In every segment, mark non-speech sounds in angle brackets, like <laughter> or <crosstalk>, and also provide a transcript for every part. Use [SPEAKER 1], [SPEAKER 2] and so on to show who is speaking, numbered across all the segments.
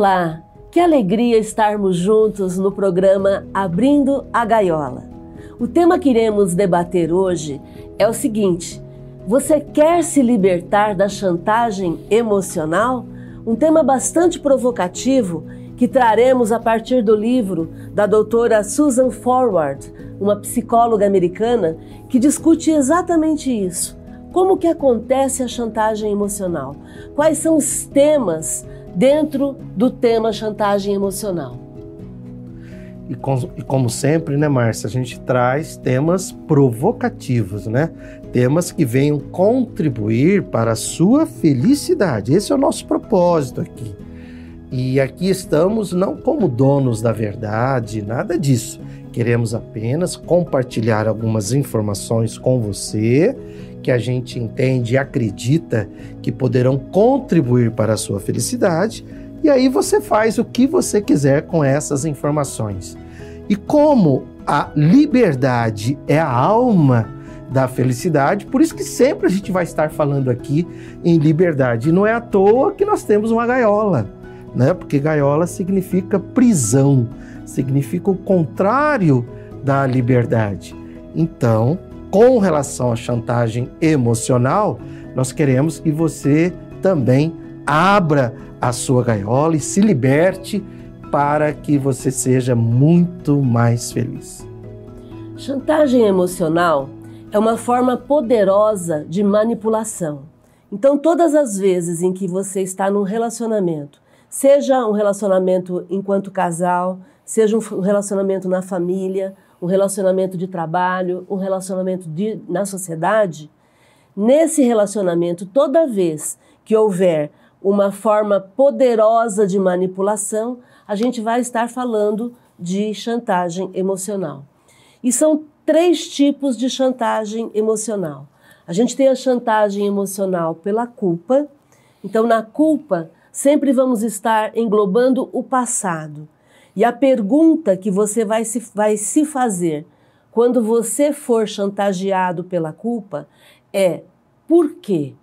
[SPEAKER 1] Olá, que alegria estarmos juntos no programa Abrindo a Gaiola. O tema que iremos debater hoje é o seguinte: você quer se libertar da chantagem emocional? Um tema bastante provocativo que traremos a partir do livro da doutora Susan Forward, uma psicóloga americana que discute exatamente isso. Como que acontece a chantagem emocional? Quais são os temas dentro do tema chantagem emocional?
[SPEAKER 2] E, com, e como sempre, né, Márcia, a gente traz temas provocativos, né? Temas que venham contribuir para a sua felicidade. Esse é o nosso propósito aqui. E aqui estamos não como donos da verdade, nada disso. Queremos apenas compartilhar algumas informações com você que a gente entende e acredita que poderão contribuir para a sua felicidade, e aí você faz o que você quiser com essas informações. E como a liberdade é a alma da felicidade, por isso que sempre a gente vai estar falando aqui em liberdade. E não é à toa que nós temos uma gaiola, né? Porque gaiola significa prisão, significa o contrário da liberdade. Então, com relação à chantagem emocional, nós queremos que você também abra a sua gaiola e se liberte para que você seja muito mais feliz.
[SPEAKER 1] Chantagem emocional é uma forma poderosa de manipulação. Então, todas as vezes em que você está num relacionamento, seja um relacionamento enquanto casal, seja um relacionamento na família, um relacionamento de trabalho, um relacionamento de, na sociedade, nesse relacionamento, toda vez que houver uma forma poderosa de manipulação, a gente vai estar falando de chantagem emocional. E são três tipos de chantagem emocional. A gente tem a chantagem emocional pela culpa. Então, na culpa, sempre vamos estar englobando o passado. E a pergunta que você vai se, vai se fazer quando você for chantageado pela culpa é: por quê?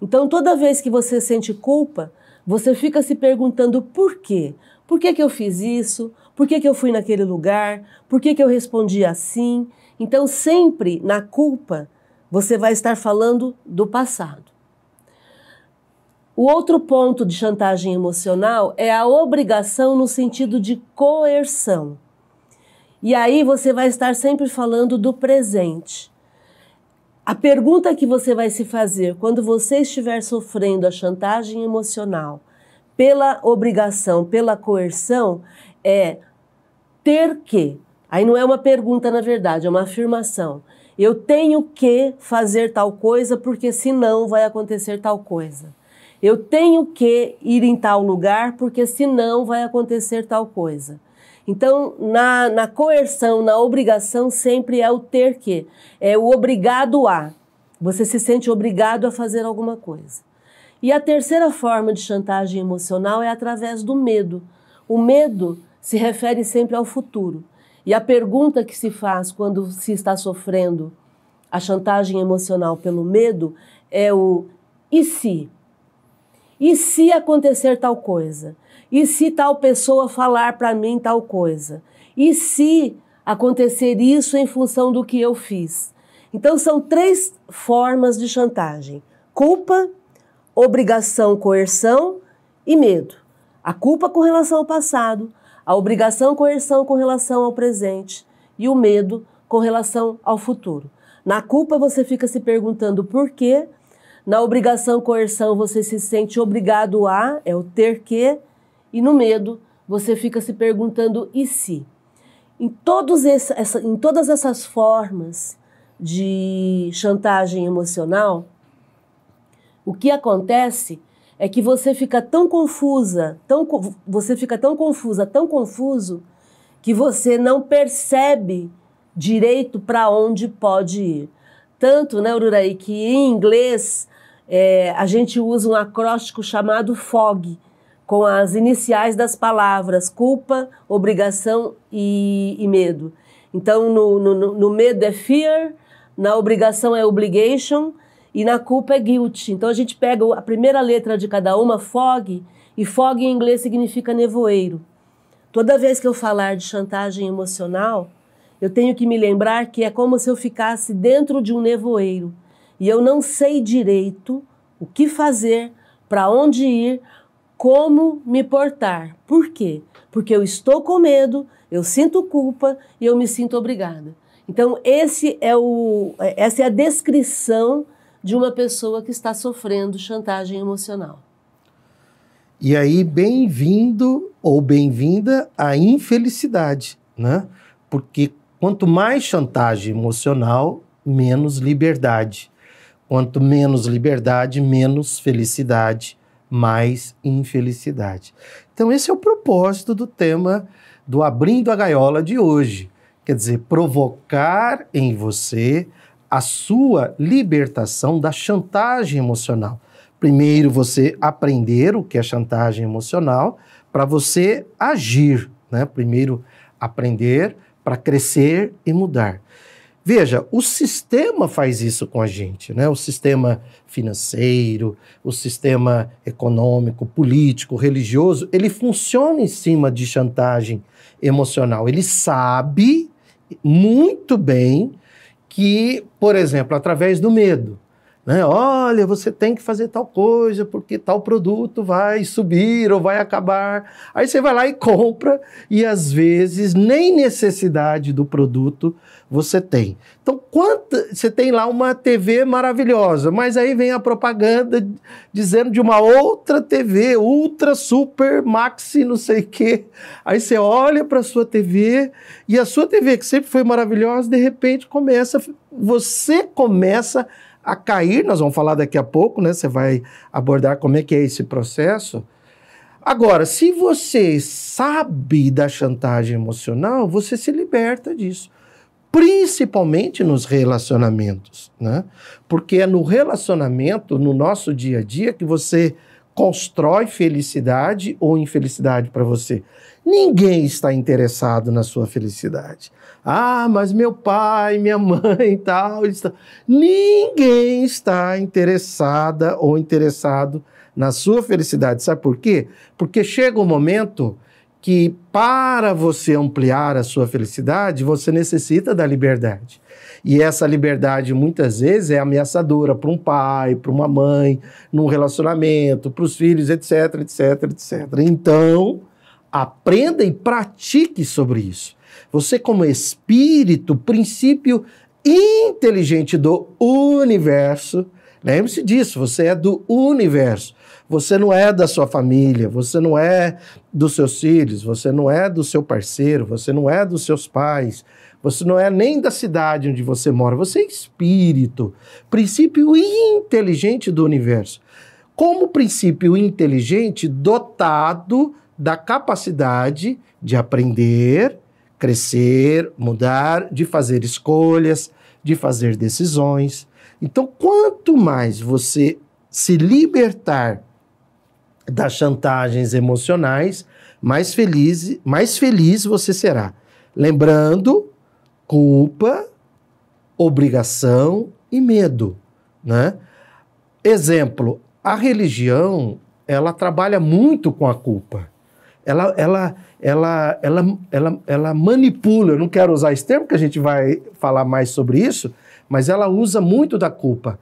[SPEAKER 1] Então, toda vez que você sente culpa, você fica se perguntando por quê? Por que, que eu fiz isso? Por que, que eu fui naquele lugar? Por que, que eu respondi assim? Então, sempre na culpa, você vai estar falando do passado. O outro ponto de chantagem emocional é a obrigação no sentido de coerção. E aí você vai estar sempre falando do presente. A pergunta que você vai se fazer quando você estiver sofrendo a chantagem emocional pela obrigação, pela coerção, é ter que. Aí não é uma pergunta, na verdade, é uma afirmação. Eu tenho que fazer tal coisa porque senão vai acontecer tal coisa. Eu tenho que ir em tal lugar porque senão vai acontecer tal coisa. Então, na, na coerção, na obrigação, sempre é o ter que, é o obrigado a. Você se sente obrigado a fazer alguma coisa. E a terceira forma de chantagem emocional é através do medo. O medo se refere sempre ao futuro. E a pergunta que se faz quando se está sofrendo a chantagem emocional pelo medo é o e se? E se acontecer tal coisa? E se tal pessoa falar para mim tal coisa? E se acontecer isso em função do que eu fiz? Então são três formas de chantagem: culpa, obrigação, coerção e medo. A culpa com relação ao passado, a obrigação, coerção com relação ao presente e o medo com relação ao futuro. Na culpa você fica se perguntando por quê na obrigação coerção você se sente obrigado a, é o ter que, e no medo você fica se perguntando e se. Em, todos esse, essa, em todas essas formas de chantagem emocional, o que acontece é que você fica tão confusa, tão, você fica tão confusa, tão confuso, que você não percebe direito para onde pode ir. Tanto, né, Ururaí, que em inglês é, a gente usa um acróstico chamado FOG, com as iniciais das palavras culpa, obrigação e, e medo. Então, no, no, no, medo é fear, na obrigação é obligation e na culpa é guilt. Então, a gente pega a primeira letra de cada uma, FOG, E fog em inglês significa nevoeiro. Toda vez que eu falar de chantagem emocional, eu tenho que me lembrar que é como se eu ficasse dentro de um nevoeiro e eu não sei direito o que fazer, para onde ir, como me portar. Por quê? Porque eu estou com medo, eu sinto culpa e eu me sinto obrigada. Então, esse é o, essa é a descrição de uma pessoa que está sofrendo chantagem emocional.
[SPEAKER 2] E aí, bem-vindo ou bem-vinda à infelicidade, né? Porque quanto mais chantagem emocional, menos liberdade. Quanto menos liberdade, menos felicidade, mais infelicidade. Então, esse é o propósito do tema do Abrindo a Gaiola de hoje. Quer dizer, provocar em você a sua libertação da chantagem emocional primeiro você aprender o que é chantagem emocional para você agir, né? Primeiro aprender para crescer e mudar. Veja, o sistema faz isso com a gente, né? O sistema financeiro, o sistema econômico, político, religioso, ele funciona em cima de chantagem emocional. Ele sabe muito bem que, por exemplo, através do medo, né? Olha, você tem que fazer tal coisa porque tal produto vai subir ou vai acabar. Aí você vai lá e compra e às vezes nem necessidade do produto você tem. Então, você tem lá uma TV maravilhosa, mas aí vem a propaganda dizendo de uma outra TV, ultra, super, maxi, não sei o quê. Aí você olha para a sua TV e a sua TV, que sempre foi maravilhosa, de repente começa, você começa a cair, nós vamos falar daqui a pouco, né? Você vai abordar como é que é esse processo. Agora, se você sabe da chantagem emocional, você se liberta disso. Principalmente nos relacionamentos, né? Porque é no relacionamento, no nosso dia a dia, que você constrói felicidade ou infelicidade para você. Ninguém está interessado na sua felicidade. Ah, mas meu pai, minha mãe e <laughs> tal. Está... Ninguém está interessada ou interessado na sua felicidade. Sabe por quê? Porque chega um momento que, para você ampliar a sua felicidade, você necessita da liberdade. E essa liberdade muitas vezes é ameaçadora para um pai, para uma mãe, num relacionamento, para os filhos, etc, etc, etc. Então, aprenda e pratique sobre isso. Você, como espírito, princípio inteligente do universo, lembre-se disso, você é do universo. Você não é da sua família, você não é dos seus filhos, você não é do seu parceiro, você não é dos seus pais, você não é nem da cidade onde você mora, você é espírito, princípio inteligente do universo. Como princípio inteligente dotado da capacidade de aprender, crescer, mudar, de fazer escolhas, de fazer decisões. Então, quanto mais você se libertar das chantagens emocionais, mais feliz, mais feliz você será. Lembrando, culpa, obrigação e medo, né? Exemplo, a religião, ela trabalha muito com a culpa. Ela, ela, ela, ela, ela, ela manipula, eu não quero usar esse termo, que a gente vai falar mais sobre isso, mas ela usa muito da culpa.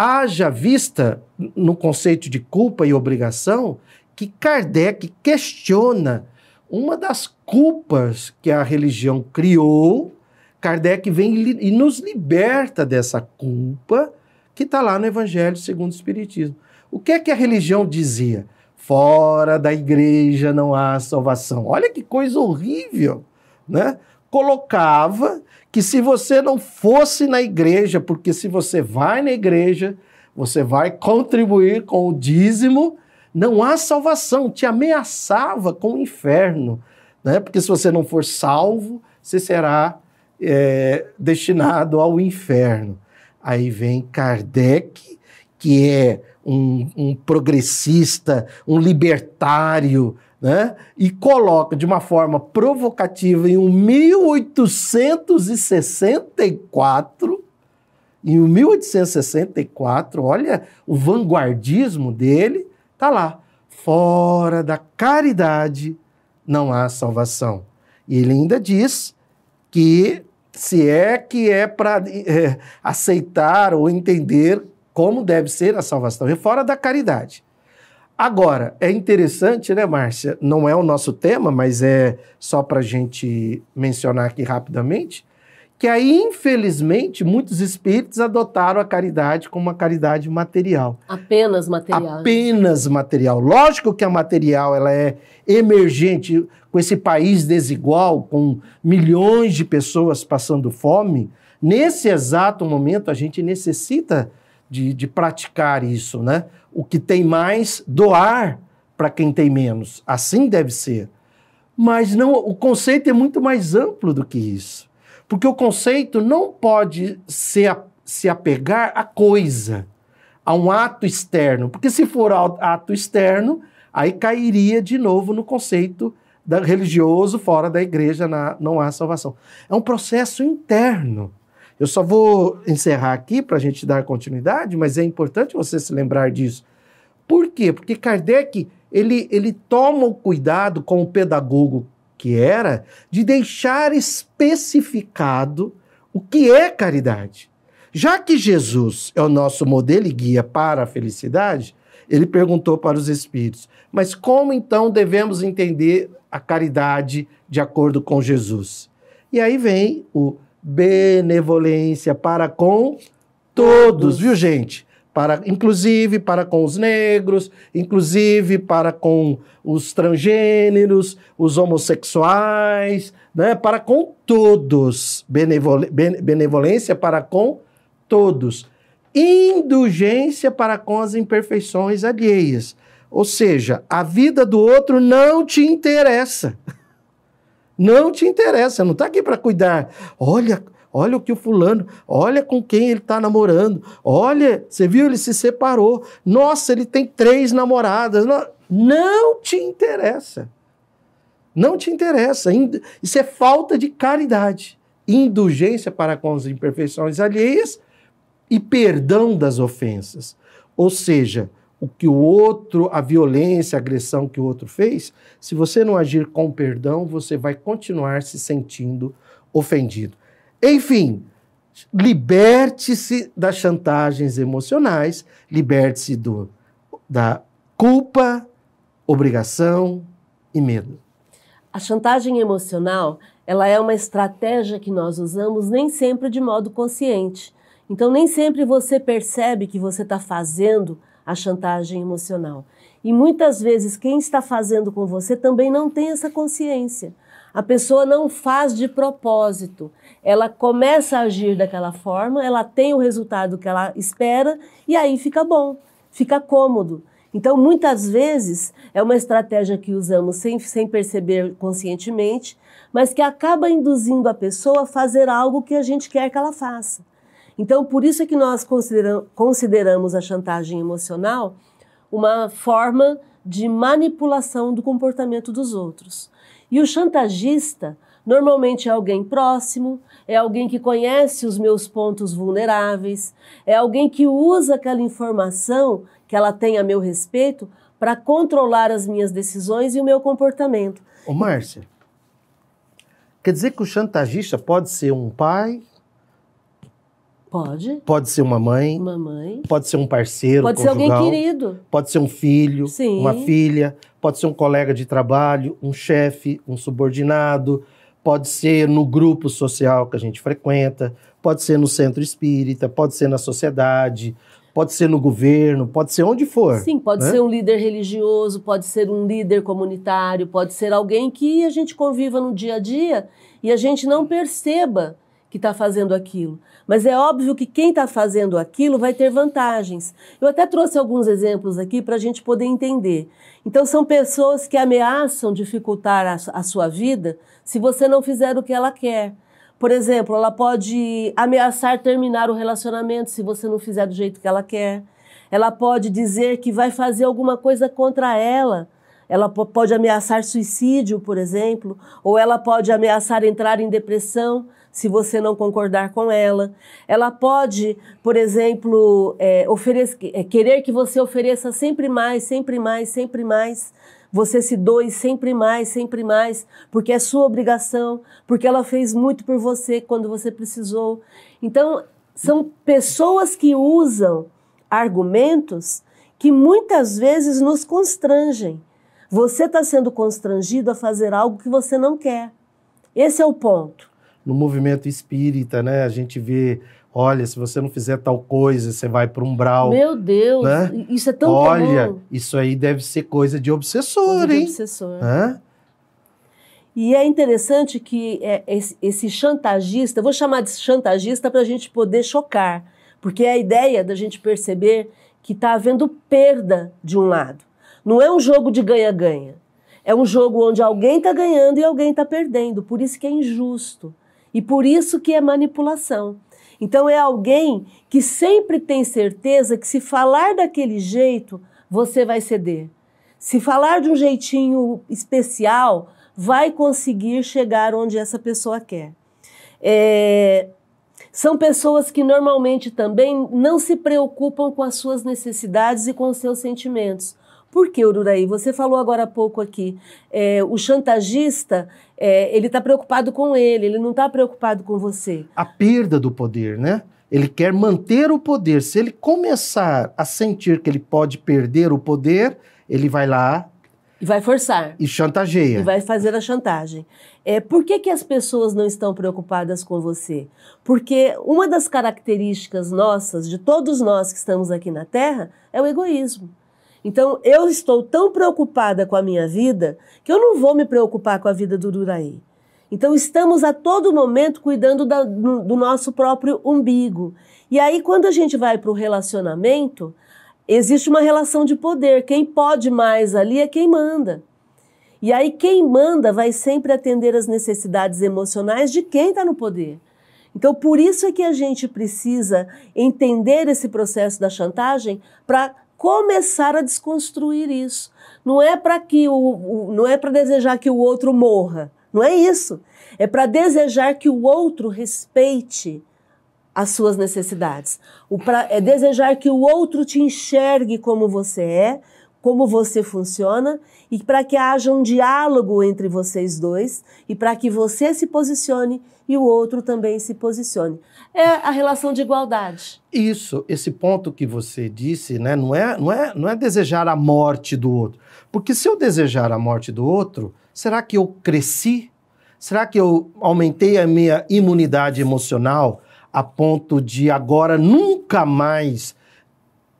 [SPEAKER 2] Haja vista no conceito de culpa e obrigação que Kardec questiona uma das culpas que a religião criou. Kardec vem e nos liberta dessa culpa que está lá no Evangelho segundo o Espiritismo. O que é que a religião dizia? Fora da igreja não há salvação. Olha que coisa horrível, né? Colocava que se você não fosse na igreja, porque se você vai na igreja, você vai contribuir com o dízimo, não há salvação, te ameaçava com o inferno, né? Porque se você não for salvo, você será é, destinado ao inferno. Aí vem Kardec, que é um, um progressista, um libertário, né? e coloca de uma forma provocativa em 1864, em 1864, olha o vanguardismo dele, tá lá. fora da caridade não há salvação. E ele ainda diz que se é que é para é, aceitar ou entender como deve ser a salvação, é fora da caridade. Agora, é interessante, né, Márcia? Não é o nosso tema, mas é só para a gente mencionar aqui rapidamente que aí, infelizmente, muitos espíritos adotaram a caridade como uma caridade material.
[SPEAKER 1] Apenas material.
[SPEAKER 2] Apenas material. Lógico que a material ela é emergente com esse país desigual, com milhões de pessoas passando fome. Nesse exato momento, a gente necessita de, de praticar isso, né? O que tem mais, doar para quem tem menos. Assim deve ser. Mas não, o conceito é muito mais amplo do que isso. Porque o conceito não pode se, se apegar à coisa, a um ato externo. Porque se for ato externo, aí cairia de novo no conceito da, religioso fora da igreja, na, não há salvação. É um processo interno. Eu só vou encerrar aqui para a gente dar continuidade, mas é importante você se lembrar disso. Por quê? Porque Kardec ele, ele toma o cuidado com o pedagogo que era de deixar especificado o que é caridade. Já que Jesus é o nosso modelo e guia para a felicidade, ele perguntou para os espíritos: mas como então devemos entender a caridade de acordo com Jesus? E aí vem o benevolência para com todos, viu, gente? para, inclusive para com os negros, inclusive para com os transgêneros, os homossexuais, né? para com todos. Benevol, benevolência para com todos. Indulgência para com as imperfeições alheias. Ou seja, a vida do outro não te interessa. <laughs> Não te interessa, não está aqui para cuidar. Olha, Olha o que o fulano, olha com quem ele está namorando. Olha, você viu, ele se separou. Nossa, ele tem três namoradas. Não, não te interessa. Não te interessa. Isso é falta de caridade. Indulgência para com as imperfeições alheias e perdão das ofensas. Ou seja, o que o outro, a violência, a agressão que o outro fez, se você não agir com perdão, você vai continuar se sentindo ofendido. Enfim, liberte-se das chantagens emocionais, liberte-se do, da culpa, obrigação e medo.
[SPEAKER 1] A chantagem emocional, ela é uma estratégia que nós usamos nem sempre de modo consciente. Então, nem sempre você percebe que você está fazendo a chantagem emocional. E muitas vezes quem está fazendo com você também não tem essa consciência. A pessoa não faz de propósito. Ela começa a agir daquela forma, ela tem o resultado que ela espera e aí fica bom, fica cômodo. Então, muitas vezes, é uma estratégia que usamos sem, sem perceber conscientemente, mas que acaba induzindo a pessoa a fazer algo que a gente quer que ela faça. Então, por isso é que nós consideramos a chantagem emocional uma forma de manipulação do comportamento dos outros. E o chantagista normalmente é alguém próximo, é alguém que conhece os meus pontos vulneráveis, é alguém que usa aquela informação que ela tem a meu respeito para controlar as minhas decisões e o meu comportamento.
[SPEAKER 2] Ô, Márcia, quer dizer que o chantagista pode ser um pai,
[SPEAKER 1] Pode.
[SPEAKER 2] Pode ser uma mãe.
[SPEAKER 1] Uma mãe.
[SPEAKER 2] Pode ser um parceiro.
[SPEAKER 1] Pode
[SPEAKER 2] conjugal,
[SPEAKER 1] ser alguém querido.
[SPEAKER 2] Pode ser um filho,
[SPEAKER 1] Sim.
[SPEAKER 2] uma filha. Pode ser um colega de trabalho, um chefe, um subordinado. Pode ser no grupo social que a gente frequenta. Pode ser no centro espírita. Pode ser na sociedade. Pode ser no governo. Pode ser onde for.
[SPEAKER 1] Sim, pode
[SPEAKER 2] né?
[SPEAKER 1] ser um líder religioso. Pode ser um líder comunitário. Pode ser alguém que a gente conviva no dia a dia e a gente não perceba que está fazendo aquilo. Mas é óbvio que quem está fazendo aquilo vai ter vantagens. Eu até trouxe alguns exemplos aqui para a gente poder entender. Então, são pessoas que ameaçam dificultar a, a sua vida se você não fizer o que ela quer. Por exemplo, ela pode ameaçar terminar o relacionamento se você não fizer do jeito que ela quer. Ela pode dizer que vai fazer alguma coisa contra ela. Ela pode ameaçar suicídio, por exemplo, ou ela pode ameaçar entrar em depressão se você não concordar com ela. Ela pode, por exemplo, é, é, querer que você ofereça sempre mais, sempre mais, sempre mais. Você se doe sempre mais, sempre mais, porque é sua obrigação, porque ela fez muito por você quando você precisou. Então, são pessoas que usam argumentos que muitas vezes nos constrangem. Você está sendo constrangido a fazer algo que você não quer. Esse é o ponto.
[SPEAKER 2] No movimento espírita, né, a gente vê, olha, se você não fizer tal coisa, você vai para um umbral.
[SPEAKER 1] Meu Deus, né? isso é tão
[SPEAKER 2] Olha,
[SPEAKER 1] comum.
[SPEAKER 2] isso aí deve ser coisa de obsessor,
[SPEAKER 1] coisa
[SPEAKER 2] hein?
[SPEAKER 1] De obsessor. Hã? E é interessante que é, esse chantagista, eu vou chamar de chantagista para a gente poder chocar, porque é a ideia da gente perceber que está havendo perda de um lado. Não é um jogo de ganha-ganha. É um jogo onde alguém está ganhando e alguém está perdendo. Por isso que é injusto. E por isso que é manipulação. Então é alguém que sempre tem certeza que se falar daquele jeito, você vai ceder. Se falar de um jeitinho especial, vai conseguir chegar onde essa pessoa quer. É, são pessoas que normalmente também não se preocupam com as suas necessidades e com os seus sentimentos. Por que, Ururaí? Você falou agora há pouco aqui, é, o chantagista, é, ele está preocupado com ele, ele não está preocupado com você.
[SPEAKER 2] A perda do poder, né? Ele quer manter o poder. Se ele começar a sentir que ele pode perder o poder, ele vai lá
[SPEAKER 1] e vai forçar.
[SPEAKER 2] E chantageia.
[SPEAKER 1] E vai fazer a chantagem. É, por que, que as pessoas não estão preocupadas com você? Porque uma das características nossas, de todos nós que estamos aqui na Terra, é o egoísmo. Então, eu estou tão preocupada com a minha vida que eu não vou me preocupar com a vida do Duraí. Então, estamos a todo momento cuidando da, do, nosso próprio umbigo. E aí, quando a gente vai para o relacionamento, existe uma relação de poder. Quem pode mais ali é quem manda. E aí, quem manda vai sempre atender as necessidades emocionais de quem está no poder. Então, por isso é que a gente precisa entender esse processo da chantagem para começar a desconstruir isso. Não é para que o, o não é para desejar que o outro morra. Não é isso. É para desejar que o outro respeite as suas necessidades. Pra, é desejar que o outro te enxergue como você é, como você funciona e para que haja um diálogo entre vocês dois e para que você se posicione e o outro também se posicione. É a relação de igualdade.
[SPEAKER 2] Isso, esse ponto que você disse, né, não é, não é, não é desejar a morte do outro. Porque se eu desejar a morte do outro, será que eu cresci? Será que eu aumentei a minha imunidade emocional? a ponto de agora nunca mais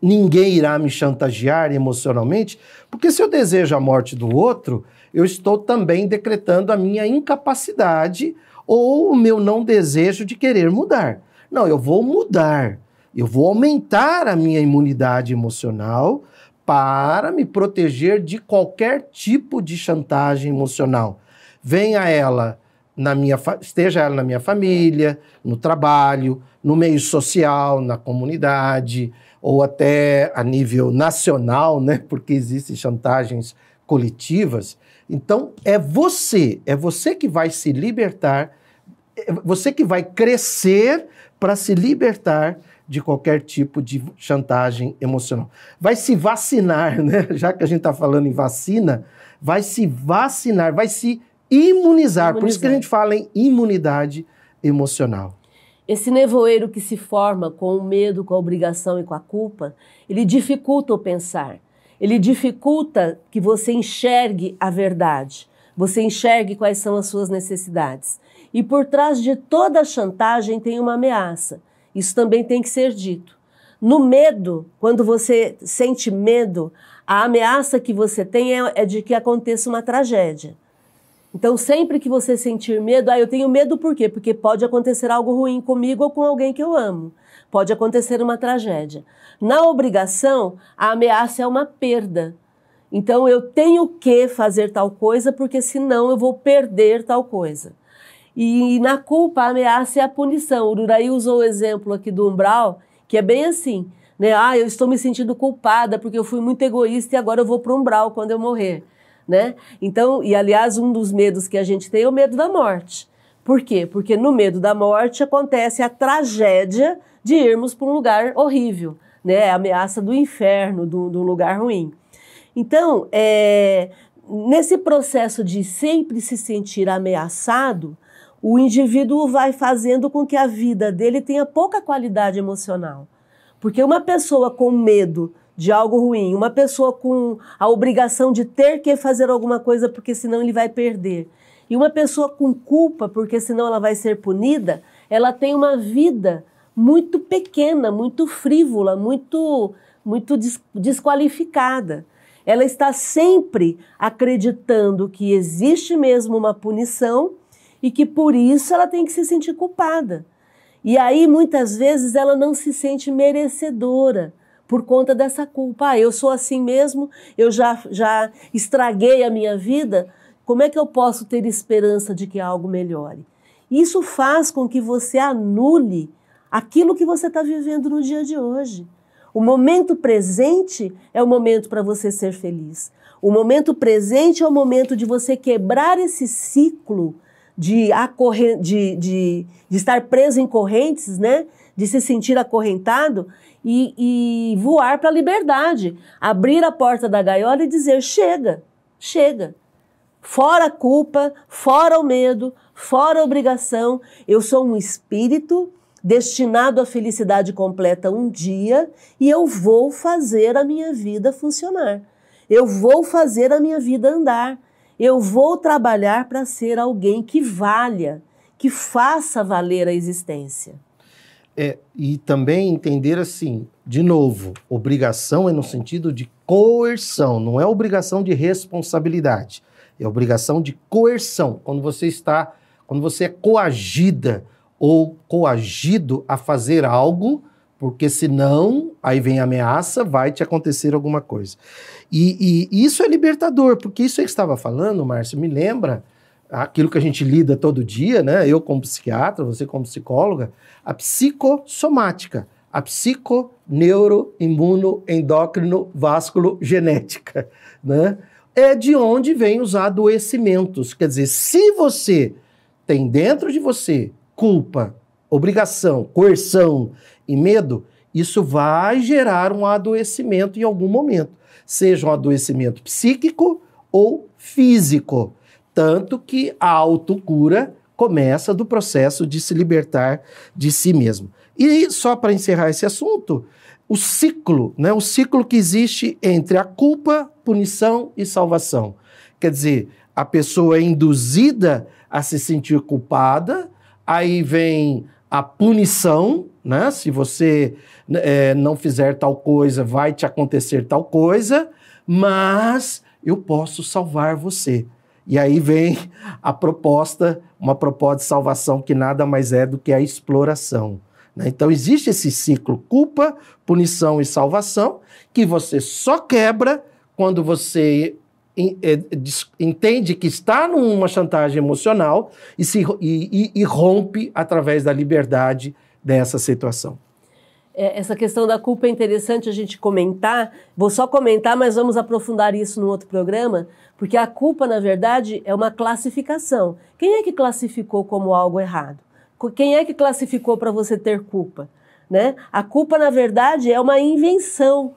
[SPEAKER 2] ninguém irá me chantagear emocionalmente, porque se eu desejo a morte do outro, eu estou também decretando a minha incapacidade ou o meu não desejo de querer mudar. Não, eu vou mudar. Eu vou aumentar a minha imunidade emocional para me proteger de qualquer tipo de chantagem emocional. Venha ela na minha esteja ela na minha família, no trabalho, no meio social, na comunidade, ou até a nível nacional, né? Porque existem chantagens coletivas. Então, é você, é você que vai se libertar, é você que vai crescer para se libertar de qualquer tipo de chantagem emocional. Vai se vacinar, né? <laughs> Já que a gente está falando em vacina, vai se vacinar, vai se imunizar. Por isso que a gente fala em imunidade emocional.
[SPEAKER 1] Esse nevoeiro que se forma com o medo, com a obrigação e com a culpa, ele dificulta o pensar. Ele dificulta que você enxergue a verdade, você enxergue quais são as suas necessidades. E por trás de toda chantagem tem uma ameaça. Isso também tem que ser dito. No medo, quando você sente medo, a ameaça que você tem é, é de que aconteça uma tragédia. Então, sempre que você sentir medo, ah, eu tenho medo por quê? Porque pode acontecer algo ruim comigo ou com alguém que eu amo. Pode acontecer uma tragédia. Na obrigação, a ameaça é uma perda. Então, eu tenho que fazer tal coisa porque senão eu vou perder tal coisa. E na culpa, a ameaça é a punição. O Uraí usou o exemplo aqui do umbral, que é bem assim. Né? Ah, eu estou me sentindo culpada porque eu fui muito egoísta e agora eu vou para o umbral quando eu morrer né? Então, e aliás, um dos medos que a gente tem é o medo da morte. Por quê? Porque no medo da morte acontece a tragédia de irmos para um lugar horrível, né? A ameaça do inferno, do, do lugar ruim. Então, é, nesse processo de sempre se sentir ameaçado, o indivíduo vai fazendo com que a vida dele tenha pouca qualidade emocional. Porque uma pessoa com medo de algo ruim, uma pessoa com a obrigação de ter que fazer alguma coisa porque senão ele vai perder, e uma pessoa com culpa porque senão ela vai ser punida, ela tem uma vida muito pequena, muito frívola, muito muito desqualificada. Ela está sempre acreditando que existe mesmo uma punição e que por isso ela tem que se sentir culpada. E aí muitas vezes ela não se sente merecedora por conta dessa culpa. Ah, eu sou assim mesmo, eu já, já estraguei a minha vida, como é que eu posso ter esperança de que algo melhore? Isso faz com que você anule aquilo que você está vivendo no dia de hoje. O momento presente é o momento para você ser feliz. O momento presente é o momento de você quebrar esse ciclo de, de, de, de estar preso em correntes, né? De se sentir acorrentado e, e voar para a liberdade. Abrir a porta da gaiola e dizer: chega, chega. Fora a culpa, fora o medo, fora a obrigação. Eu sou um espírito destinado à felicidade completa um dia e eu vou fazer a minha vida funcionar. Eu vou fazer a minha vida andar. Eu vou trabalhar para ser alguém que valha, que faça valer a existência.
[SPEAKER 2] É, e também entender assim, de novo, obrigação é no sentido de coerção, não é obrigação de responsabilidade, é obrigação de coerção. Quando você está, quando você é coagida ou coagido a fazer algo, porque senão, aí vem a ameaça, vai te acontecer alguma coisa. E, e isso é libertador, porque isso que estava falando, Márcio, me lembra aquilo que a gente lida todo dia, né? Eu como psiquiatra, você como psicóloga, a psicossomática, a psiconeuroimunoendócrino vasculo genética, né? É de onde vêm os adoecimentos. Quer dizer, se você tem dentro de você culpa, obrigação, coerção e medo, isso vai gerar um adoecimento em algum momento, seja um adoecimento psíquico ou físico. Tanto que a autocura começa do processo de se libertar de si mesmo. E só para encerrar esse assunto, o ciclo, né, o ciclo que existe entre a culpa, punição e salvação. Quer dizer, a pessoa é induzida a se sentir culpada, aí vem a punição, né? Se você é, não fizer tal coisa, vai te acontecer tal coisa, mas eu posso salvar você. E aí vem a proposta, uma proposta de salvação que nada mais é do que a exploração. Né? Então existe esse ciclo culpa, punição e salvação que você só quebra quando você é, entende que está numa chantagem emocional e, se, e, e, e rompe através da liberdade dessa situação.
[SPEAKER 1] É, essa questão da culpa é interessante a gente comentar. Vou só comentar, mas vamos aprofundar isso no outro programa, porque a culpa, na verdade, é uma classificação. Quem é que classificou como algo errado? Quem é que classificou para você ter culpa? Né? A culpa, na verdade, é uma invenção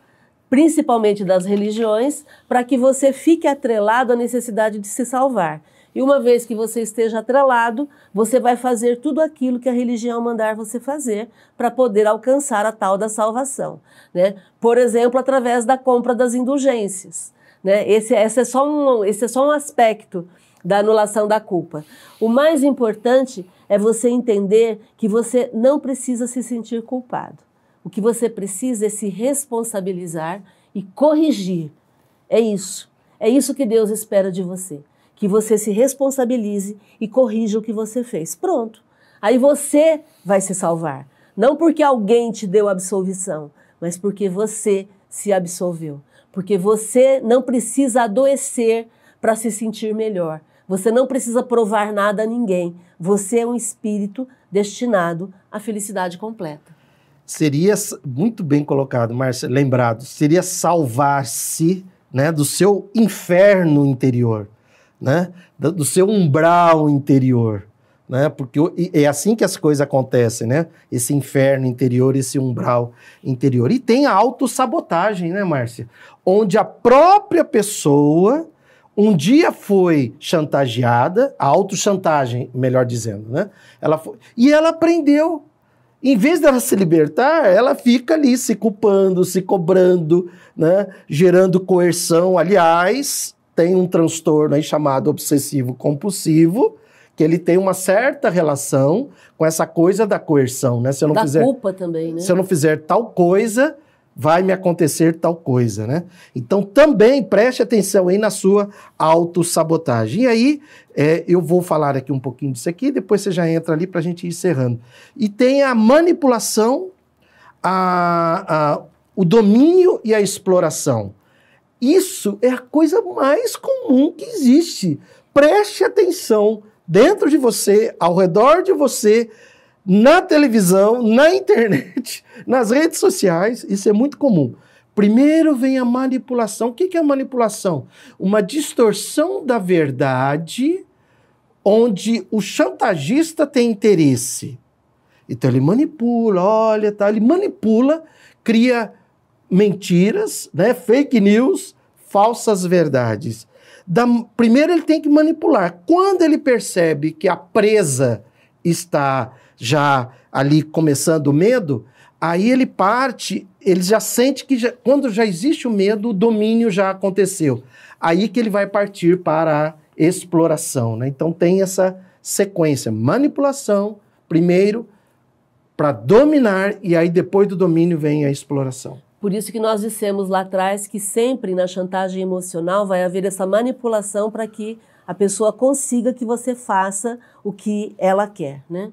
[SPEAKER 1] principalmente das religiões, para que você fique atrelado à necessidade de se salvar. E uma vez que você esteja atrelado, você vai fazer tudo aquilo que a religião mandar você fazer para poder alcançar a tal da salvação. Né? Por exemplo, através da compra das indulgências. Né? Esse, esse, é só um, esse é só um aspecto da anulação da culpa. O mais importante é você entender que você não precisa se sentir culpado. O que você precisa é se responsabilizar e corrigir. É isso. É isso que Deus espera de você. Que você se responsabilize e corrija o que você fez. Pronto. Aí você vai se salvar. Não porque alguém te deu absolvição, mas porque você se absolveu. Porque você não precisa adoecer para se sentir melhor. Você não precisa provar nada a ninguém. Você é um espírito destinado à felicidade completa
[SPEAKER 2] seria muito bem colocado, Márcia, lembrado, seria salvar-se, né, do seu inferno interior, né, do seu umbral interior, né? Porque é assim que as coisas acontecem, né? Esse inferno interior, esse umbral interior. E tem a autossabotagem, né, Márcia? Onde a própria pessoa um dia foi chantageada, a autochantagem, melhor dizendo, né? Ela foi, e ela aprendeu. Em vez dela se libertar, ela fica ali se culpando, se cobrando, né? gerando coerção. Aliás, tem um transtorno aí chamado obsessivo compulsivo, que ele tem uma certa relação com essa coisa da coerção, né?
[SPEAKER 1] Se eu não da fizer, culpa também, né?
[SPEAKER 2] Se eu não fizer tal coisa, vai me acontecer tal coisa, né? Então também preste atenção aí na sua autossabotagem. E aí é, eu vou falar aqui um pouquinho disso aqui, depois você já entra ali para a gente ir encerrando. E tem a manipulação, a, a, o domínio e a exploração. Isso é a coisa mais comum que existe. Preste atenção dentro de você, ao redor de você, na televisão, na <laughs> internet, nas redes sociais, isso é muito comum. Primeiro vem a manipulação. O que é a manipulação? Uma distorção da verdade onde o chantagista tem interesse. Então ele manipula, olha, tá, ele manipula, cria mentiras, né, fake news, falsas verdades da, primeiro ele tem que manipular. Quando ele percebe que a presa está já ali começando o medo, aí ele parte, ele já sente que já, quando já existe o medo, o domínio já aconteceu. Aí que ele vai partir para a exploração. Né? Então tem essa sequência: manipulação, primeiro, para dominar, e aí depois do domínio vem a exploração.
[SPEAKER 1] Por isso que nós dissemos lá atrás que sempre na chantagem emocional vai haver essa manipulação para que a pessoa consiga que você faça o que ela quer, né?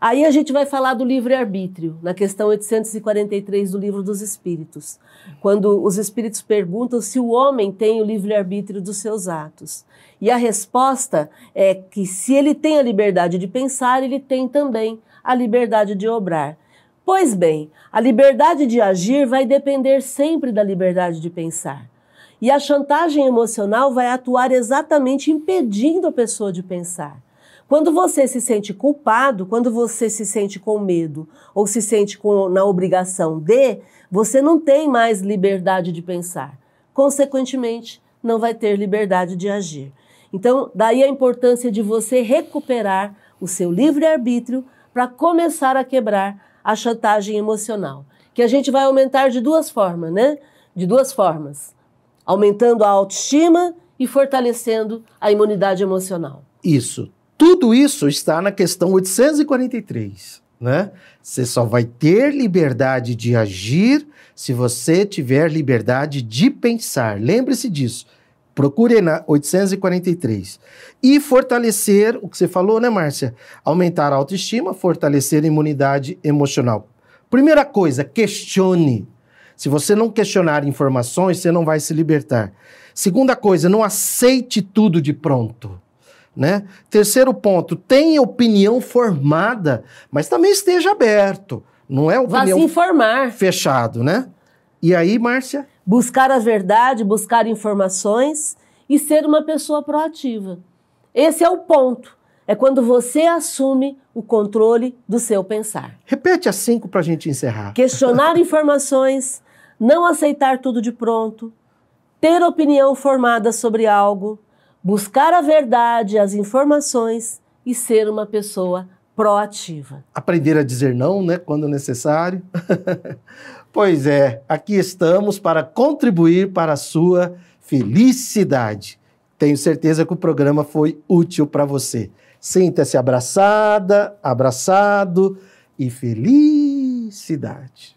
[SPEAKER 1] Aí a gente vai falar do livre-arbítrio, na questão 843 do Livro dos Espíritos, quando os espíritos perguntam se o homem tem o livre-arbítrio dos seus atos. E a resposta é que se ele tem a liberdade de pensar, ele tem também a liberdade de obrar. Pois bem, a liberdade de agir vai depender sempre da liberdade de pensar. E a chantagem emocional vai atuar exatamente impedindo a pessoa de pensar. Quando você se sente culpado, quando você se sente com medo ou se sente com, na obrigação de, você não tem mais liberdade de pensar. Consequentemente, não vai ter liberdade de agir. Então, daí a importância de você recuperar o seu livre-arbítrio para começar a quebrar a chantagem emocional, que a gente vai aumentar de duas formas, né? De duas formas, aumentando a autoestima e fortalecendo a imunidade emocional.
[SPEAKER 2] Isso. Tudo isso está na questão 843, né? Você só vai ter liberdade de agir se você tiver liberdade de pensar. Lembre-se disso. Procure na 843. E fortalecer o que você falou, né, Márcia? Aumentar a autoestima, fortalecer a imunidade emocional. Primeira coisa, questione. Se você não questionar informações, você não vai se libertar. Segunda coisa, não aceite tudo de pronto. Né? Terceiro ponto, tenha opinião formada, mas também esteja aberto. Não é opinião
[SPEAKER 1] Vá se informar.
[SPEAKER 2] fechado, né? E aí, Márcia?
[SPEAKER 1] Buscar a verdade, buscar informações e ser uma pessoa proativa. Esse é o ponto. É quando você assume o controle do seu pensar.
[SPEAKER 2] Repete as cinco para a gente encerrar.
[SPEAKER 1] Questionar <laughs> informações, não aceitar tudo de pronto, ter opinião formada sobre algo, buscar a verdade, as informações e ser uma pessoa proativa.
[SPEAKER 2] Aprender a dizer não, né, quando necessário. <laughs> Pois é, aqui estamos para contribuir para a sua felicidade. Tenho certeza que o programa foi útil para você. Sinta-se abraçada, abraçado e felicidade.